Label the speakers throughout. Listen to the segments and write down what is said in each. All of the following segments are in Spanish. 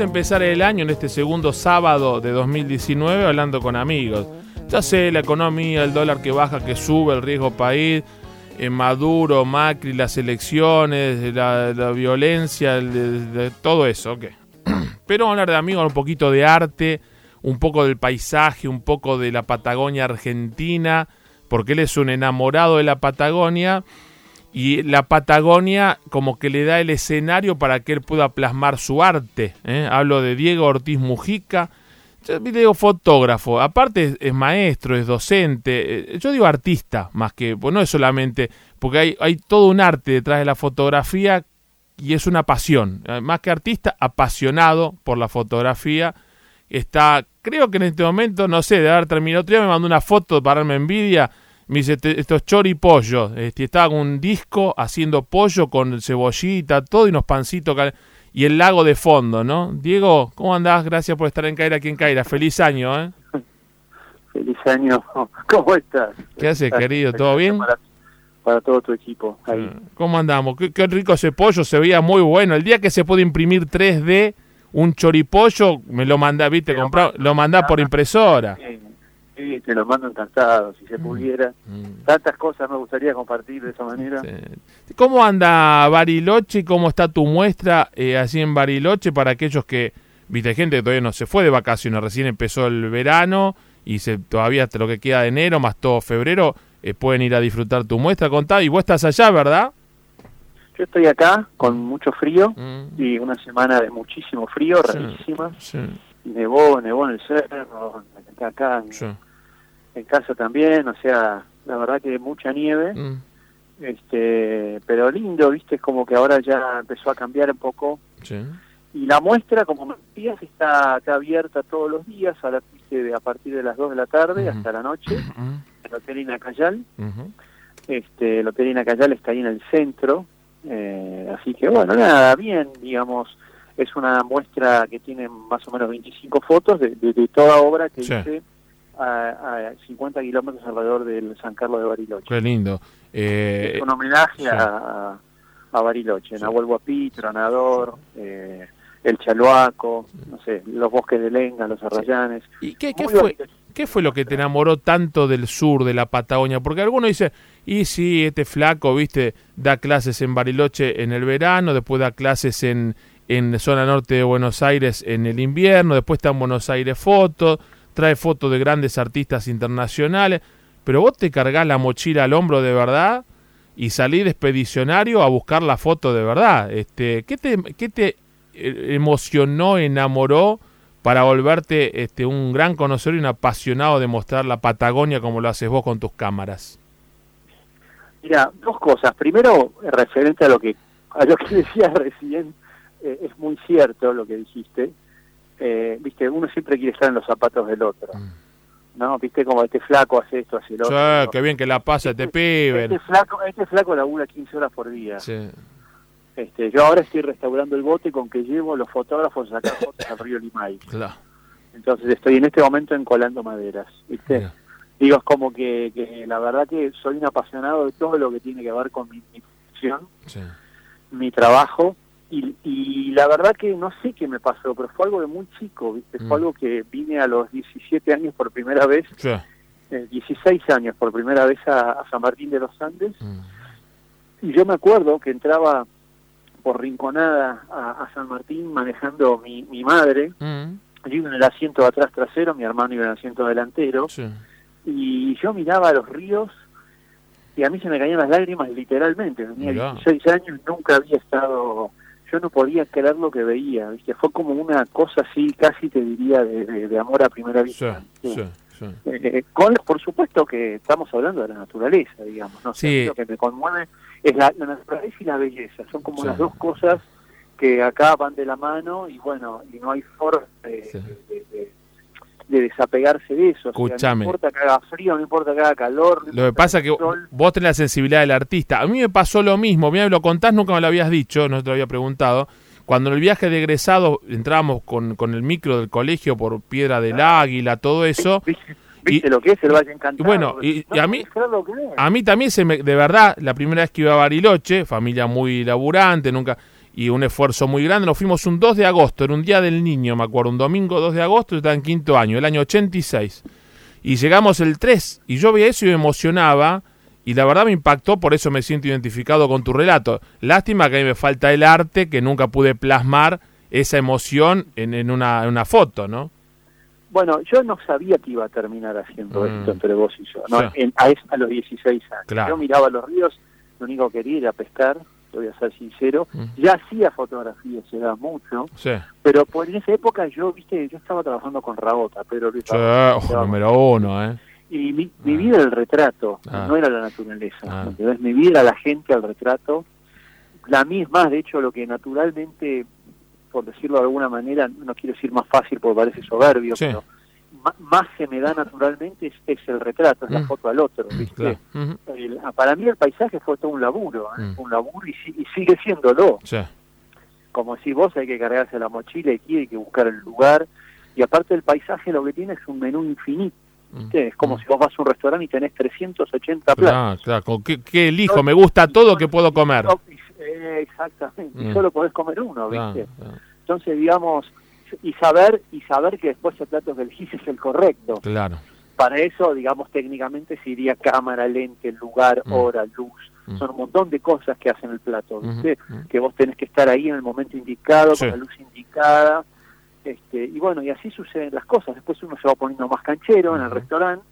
Speaker 1: empezar el año en este segundo sábado de 2019 hablando con amigos. Ya sé, la economía, el dólar que baja, que sube, el riesgo país, eh, Maduro, Macri, las elecciones, la, violencia, todo eso, ok. Pero hablar de amigos, un poquito de arte, un poco del paisaje, un poco de la Patagonia argentina, porque él es un enamorado de la Patagonia y la Patagonia como que le da el escenario para que él pueda plasmar su arte. ¿eh? Hablo de Diego Ortiz Mujica, yo digo fotógrafo, aparte es, maestro, es docente, eh, yo digo artista más que, pues no es solamente, porque hay, hay todo un arte detrás de la fotografía y es una pasión, eh, más que artista, apasionado por la fotografía. Está, creo que en este momento, no sé, de haber terminado otro día, me mandó una foto para darme envidia. Me dice, estos chori pollo. Este, estaba con un disco haciendo pollo con cebollita, todo y unos pancitos y el lago de fondo, ¿no? Diego, ¿cómo andás? Gracias por estar en Caira aquí en Caira. Feliz año, ¿eh?
Speaker 2: Feliz año. ¿Cómo estás?
Speaker 1: ¿Qué haces, querido? ¿Todo bien?
Speaker 2: para todo tu equipo. Ahí.
Speaker 1: Ah, ¿Cómo andamos? Qué, rico ese pollo, se veía muy bueno. El día que se puede imprimir 3D un choripollo, me lo manda, viste, comprar, lo manda por impresora.
Speaker 2: Sí, te lo mando encantado, si se mm, pudiera. Mm. Tantas cosas me gustaría compartir de esa manera.
Speaker 1: ¿Cómo anda Bariloche? ¿Cómo está tu muestra eh, así en Bariloche para aquellos que, viste, gente que todavía no se fue de vacaciones, recién empezó el verano y se, todavía hasta lo que queda de enero más todo febrero? Eh, pueden ir a disfrutar tu muestra. Contá, y vos estás allá, ¿verdad?
Speaker 2: Yo estoy acá con mucho frío mm. y una semana de muchísimo frío, rarísima. Nevó, nevó en el cerro, acá en, casa también, o sea, la verdad que mucha nieve. Mm. Este, pero lindo, viste, es como que ahora ya empezó a cambiar un poco. Y la muestra, como me decías, está, abierta todos los días a, la, a partir de las 2 de la tarde hasta la noche el Hotel Inacayal. este, el Hotel Inacayal está ahí en el centro, eh, así que bueno, nada, bien, digamos, es una muestra que tiene más o menos 25 fotos de, toda obra que hice a, 50 kilómetros alrededor del San Carlos de Bariloche.
Speaker 1: Qué lindo.
Speaker 2: Eh, es un homenaje a, a, Bariloche, Nahuel Guapí, Tronador, eh, el Chaluaco, no sé, los bosques de Lenga, los Arrayanes.
Speaker 1: ¿Y qué, fue? ¿Qué fue lo que te enamoró tanto del sur, de la Patagonia? Porque algunos dicen, y sí, este flaco, viste, da clases en Bariloche en el verano, después da clases en, en zona norte de Buenos Aires en el invierno, después está en Buenos Aires fotos, trae fotos de grandes artistas internacionales, pero vos te cargás la mochila al hombro de verdad y salís expedicionario a buscar la foto de verdad. Este, ¿qué, te, ¿Qué te eh, emocionó, enamoró? para volverte este, un gran conocedor y un apasionado de mostrar la Patagonia como lo haces vos con tus cámaras?
Speaker 2: Mira, dos cosas. Primero, referente a lo que a lo que decías recién, eh, es muy cierto lo que dijiste. Eh, viste, uno siempre quiere estar en los zapatos del otro. Mm. ¿No? Viste como este flaco hace esto, hace lo otro.
Speaker 1: qué bien que la pasa este, este pibe.
Speaker 2: Este flaco, este flaco labura 15 horas por día. Sí. Este, yo ahora estoy restaurando el bote con que llevo los fotógrafos a sacar fotos al río Limay. Claro. Entonces estoy en este momento encolando maderas, ¿viste? Digo, es como que, la verdad que soy un apasionado de todo lo que tiene que ver con mi, mi profesión, mi trabajo, y, la verdad que no sé qué me pasó, pero fue algo de muy chico, ¿viste? Fue mm. algo que vine a los 17 años por primera vez, 16 eh, años por primera vez a, San Martín de los Andes, mm. y yo me acuerdo que entraba por Rinconada a, San Martín manejando mi, mi madre. Mm. Yo iba en el asiento de atrás trasero, mi hermano iba en el asiento delantero. Y yo miraba los ríos y a mí se me caían las lágrimas literalmente. Tenía 16 años, nunca había estado... Yo no podía creer lo que veía, ¿viste? Fue como una cosa así, casi te diría, de, amor a primera vista. Eh, eh, con, por supuesto que estamos hablando de la naturaleza, digamos, ¿no? sé lo que me conmueve es la, naturaleza y la belleza, son como las dos cosas que acá van de la mano y bueno, y no hay forma de, desapegarse de eso. no importa que haga frío, no importa que haga calor.
Speaker 1: lo que pasa es que vos tenés la sensibilidad del artista. A mí me pasó lo mismo, mira, lo contás, nunca me lo habías dicho, no te lo había preguntado. Cuando en el viaje de egresado entrábamos con, con el micro del colegio por Piedra del Águila, todo eso.
Speaker 2: ¿Viste lo que es el Valle Encantado?
Speaker 1: bueno, y, a mí a mí también se me, de verdad, la primera vez que iba a Bariloche, familia muy laburante, nunca y un esfuerzo muy grande. Nos fuimos un 2 de agosto, era un día del niño, me acuerdo, un domingo 2 de agosto, yo estaba en quinto año, el año 86. Y llegamos el 3, y yo veía eso y me emocionaba, y la verdad me impactó, por eso me siento identificado con tu relato. Lástima que a mí me falta el arte, que nunca pude plasmar esa emoción en, una, foto, ¿no?
Speaker 2: Bueno, yo no sabía que iba a terminar haciendo mm. esto entre vos y yo, ¿no? a, los 16 años. Yo miraba los ríos, lo único que quería era pescar, voy a ser sincero. Mm. Ya hacía fotografía, se da mucho, pero por en esa época yo, viste, yo estaba trabajando con Rabota, pero...
Speaker 1: número uno, ¿eh?
Speaker 2: Y mi, mi, ah. vida era el retrato, ah. no era la naturaleza. Ah. Mi vida era la gente al retrato. La misma, de hecho, lo que naturalmente, por decirlo de alguna manera, no quiero decir más fácil porque parece soberbio, pero más se me da naturalmente es, el retrato, es la mm. foto al otro, mm, ¿viste? para mí el paisaje fue todo un laburo, ¿eh? mm. un laburo y, y sigue siéndolo. Como si vos hay que cargarse la mochila y hay que buscar el lugar. Y aparte el paisaje lo que tiene es un menú infinito. Es como si vos vas a un restaurante y tenés 380 platos.
Speaker 1: Claro, ¿Qué, elijo? Me gusta todo que puedo comer.
Speaker 2: Eh, exactamente, y solo podés comer uno, ¿viste? Entonces, digamos, y saber y saber que después el plato que elegís es el correcto.
Speaker 1: Claro.
Speaker 2: Para eso, digamos, técnicamente se iría cámara, lente, lugar, mm. hora, luz. Mm. Son un montón de cosas que hacen el plato, ¿viste? Que vos tenés que estar ahí en el momento indicado, con la luz indicada. Este, y bueno, y así suceden las cosas. Después uno se va poniendo más canchero en el restaurante,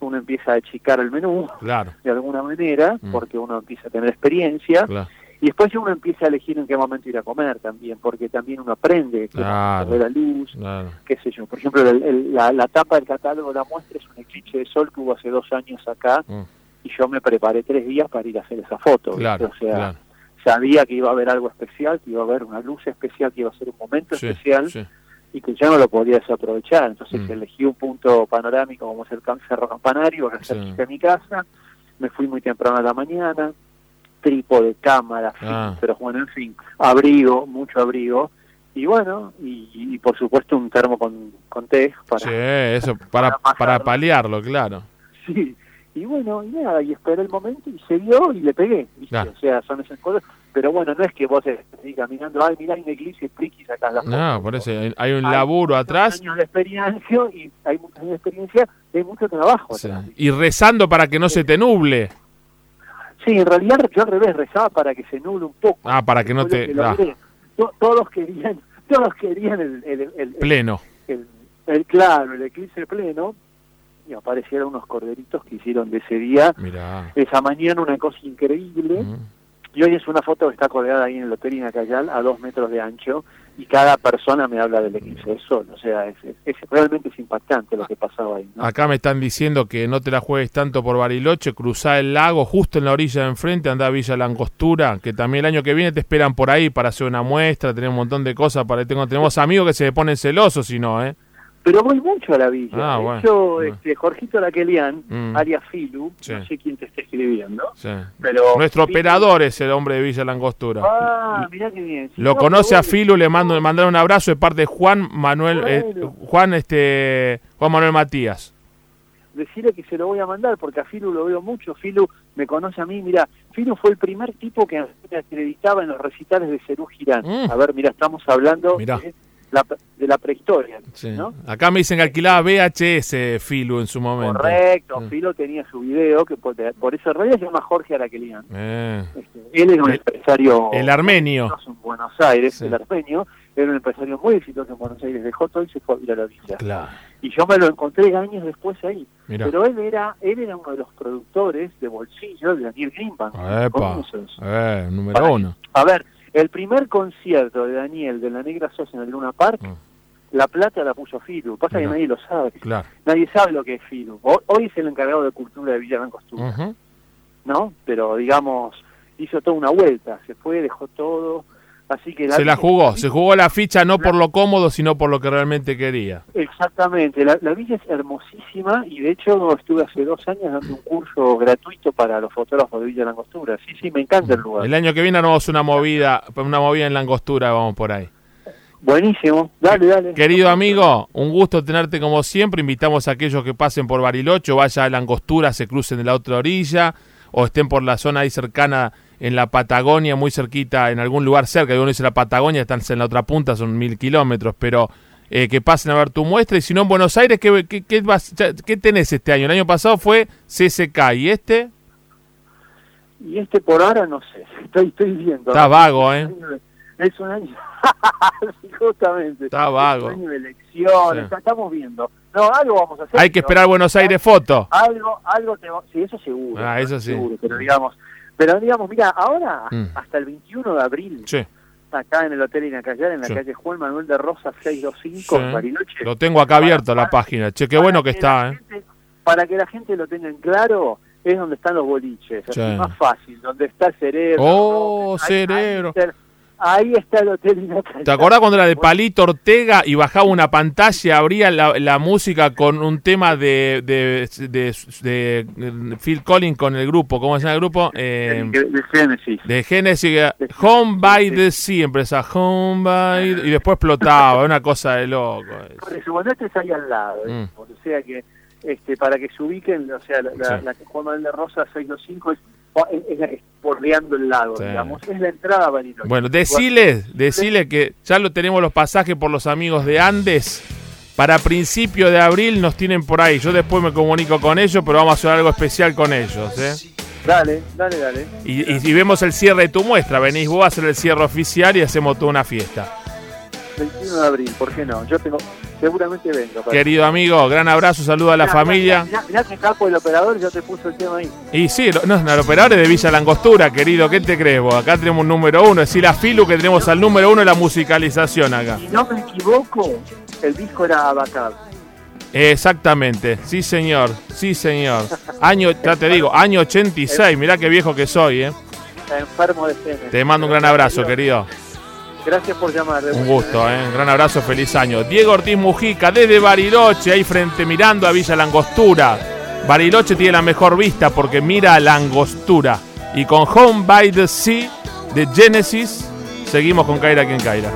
Speaker 2: uno empieza a achicar el menú
Speaker 1: claro.
Speaker 2: de alguna manera, mm. porque uno empieza a tener experiencia. Claro. Y después uno empieza a elegir en qué momento ir a comer también, porque también uno aprende que claro, la luz, qué sé yo. Por ejemplo, la, tapa del catálogo la muestra es un eclipse de sol que hubo hace dos años acá, mm. y yo me preparé tres días para ir a hacer esa foto. o sea, sabía que iba a haber algo especial, que iba a haber una luz especial, que iba a ser un momento especial. y que ya no lo podía desaprovechar. Entonces mm. elegí un punto panorámico como es el Cerro Campanario, que cerca de mi casa, me fui muy temprano a la mañana, trípode, cámara, ah. pero bueno, en fin, abrigo, mucho abrigo, y bueno, y, por supuesto un termo con, con té para...
Speaker 1: Sí, eso, para, para, paliarlo, claro.
Speaker 2: Sí, y bueno, y nada, y esperé el momento y se dio y le pegué, o sea, son esas cosas, pero bueno, no es que vos estés caminando, ay, mira, hay una iglesia y sacás la foto.
Speaker 1: No, por eso hay un laburo atrás.
Speaker 2: años de experiencia y hay muchos años de experiencia, hay mucho trabajo.
Speaker 1: Y rezando para que no se te nuble.
Speaker 2: Sí, en realidad yo al revés rezaba para que se nuble un poco.
Speaker 1: Ah, para que no te... Ah.
Speaker 2: todos querían, todos querían el, el,
Speaker 1: pleno.
Speaker 2: El, claro, el eclipse pleno y aparecieron unos corderitos que hicieron de ese día, esa mañana, una cosa increíble. Y hoy es una foto que está colgada ahí en el Hotel Inacayal a dos metros de ancho y cada persona me habla del eclipse de sol. O sea, es, realmente es impactante lo que pasaba ahí.
Speaker 1: Acá me están diciendo que no te la juegues tanto por Bariloche, cruzá el lago justo en la orilla de enfrente, anda a Villa Langostura, que también el año que viene te esperan por ahí para hacer una muestra, tener un montón de cosas. para tengo Tenemos amigos que se ponen celosos si no, ¿eh?
Speaker 2: Pero voy mucho a la villa. Ah, de hecho, este, Jorgito Laquelian, mm. alias Filu, no sé quién te está escribiendo, pero
Speaker 1: nuestro operador es el hombre de Villa Langostura.
Speaker 2: Ah, mirá qué bien.
Speaker 1: Lo conoce a Filu, le mando le mandaron un abrazo de parte de Juan Manuel eh, Juan este Juan Manuel Matías.
Speaker 2: Decirle que se lo voy a mandar porque a Filu lo veo mucho, Filu me conoce a mí, mira, Filu fue el primer tipo que me acreditaba en los recitales de Cerú Girán. Mm. A ver, mira, estamos hablando de la prehistoria. ¿no?
Speaker 1: Acá me dicen que alquilaba VHS Filo en su momento.
Speaker 2: Correcto, Filo tenía su video, que por, eso en realidad se llama Jorge Araquelian. Eh. Este, él era un empresario...
Speaker 1: El armenio.
Speaker 2: En Buenos Aires, el armenio. Era un empresario muy exitoso en Buenos Aires. Dejó todo y se fue a vivir a la villa. Y yo me lo encontré años después ahí. Pero él era él era uno de los productores de bolsillo de Daniel Greenbank.
Speaker 1: Eh, número uno.
Speaker 2: A ver, el primer concierto de Daniel de la Negra Sosa en el Luna Park, mm. la plata la puso Filu. Pasa que nadie lo sabe. Nadie sabe lo que es Filu. Hoy es el encargado de cultura de Villa Costura. ¿No? Pero digamos, hizo toda una vuelta. Se fue, dejó todo Así que
Speaker 1: se la jugó, se jugó la ficha no por lo cómodo, sino por lo que realmente quería.
Speaker 2: Exactamente, la, villa es hermosísima y de hecho estuve hace dos años dando un curso gratuito para los fotógrafos de Villa Langostura. Sí, sí, me encanta el lugar.
Speaker 1: El año que viene haremos una movida, una movida en Langostura, vamos por ahí.
Speaker 2: Buenísimo, dale, dale.
Speaker 1: Querido amigo, un gusto tenerte como siempre. Invitamos a aquellos que pasen por Bariloche, vaya a Langostura, se crucen de la otra orilla o estén por la zona ahí cercana en la Patagonia, muy cerquita, en algún lugar cerca, uno dice la Patagonia, están en la otra punta, son mil kilómetros, pero eh, que pasen a ver tu muestra. Y si no en Buenos Aires, ¿qué, qué, qué, tenés este año? El año pasado fue CSK, ¿y este?
Speaker 2: Y este por ahora no sé, estoy, estoy viendo.
Speaker 1: Está vago, ¿eh?
Speaker 2: Es un año, justamente.
Speaker 1: Está vago.
Speaker 2: Es un año de elecciones, estamos viendo. No, algo vamos a hacer.
Speaker 1: Hay que esperar Buenos Aires foto.
Speaker 2: Algo, algo, te... sí, eso seguro.
Speaker 1: Ah, eso sí.
Speaker 2: Seguro, pero digamos, pero digamos, mira, ahora, mm. hasta el 21 de abril, acá en el Hotel Inacayar, en la calle Juan Manuel de Rosa 625, en Bariloche.
Speaker 1: Lo tengo acá abierto la página. Che, qué bueno que, está, ¿eh?
Speaker 2: para que la gente lo tenga en claro, es donde están los boliches, es más fácil, donde está el cerebro.
Speaker 1: Oh, cerebro.
Speaker 2: Ahí está el Hotel
Speaker 1: ¿Te acordás cuando era de Palito Ortega y bajaba una pantalla, abría la, música con un tema de, de, de, Phil Collins con el grupo? ¿Cómo se llama el grupo?
Speaker 2: Eh, de Genesis.
Speaker 1: De Genesis. Home by the Sea, empresa Home by... Y después explotaba, una cosa de loco.
Speaker 2: Porque su este es ahí al lado, mm. o sea que este, para que se ubiquen, o sea, la, la, la Juan Manuel de Rosa 625 es es, bordeando el lago, digamos. Es la entrada a Bariloche.
Speaker 1: Bueno, decile, decile que ya lo tenemos los pasajes por los amigos de Andes. Para principio de abril nos tienen por ahí. Yo después me comunico con ellos, pero vamos a hacer algo especial con ellos. ¿eh?
Speaker 2: Dale, dale, dale.
Speaker 1: Y, y, vemos el cierre de tu muestra. Venís vos a hacer el cierre oficial y hacemos toda una fiesta.
Speaker 2: 21 de abril, ¿por qué no? Yo tengo, seguramente vengo.
Speaker 1: Querido amigo, gran abrazo, saludo a la familia.
Speaker 2: Mirá, que capo el operador ya te puso el tema ahí. Y
Speaker 1: sí, no, el operador es de Villa Langostura, querido, ¿qué te crees vos? Acá tenemos un número uno, es decir, la Filu que tenemos al número uno de la musicalización acá.
Speaker 2: Si no me equivoco, el disco era Abacab.
Speaker 1: Exactamente, sí señor, sí señor. Año, ya te digo, año 86, mirá qué viejo que soy, ¿eh?
Speaker 2: Enfermo de
Speaker 1: Te mando un gran abrazo, querido.
Speaker 2: Gracias por llamar.
Speaker 1: Un gusto, ¿eh? Un gran abrazo, feliz año. Diego Ortiz Mujica, desde Bariloche, ahí frente mirando a Villa Langostura. Bariloche tiene la mejor vista porque mira a Langostura. Y con Home by the Sea de Genesis, seguimos con Kaira quien Kaira.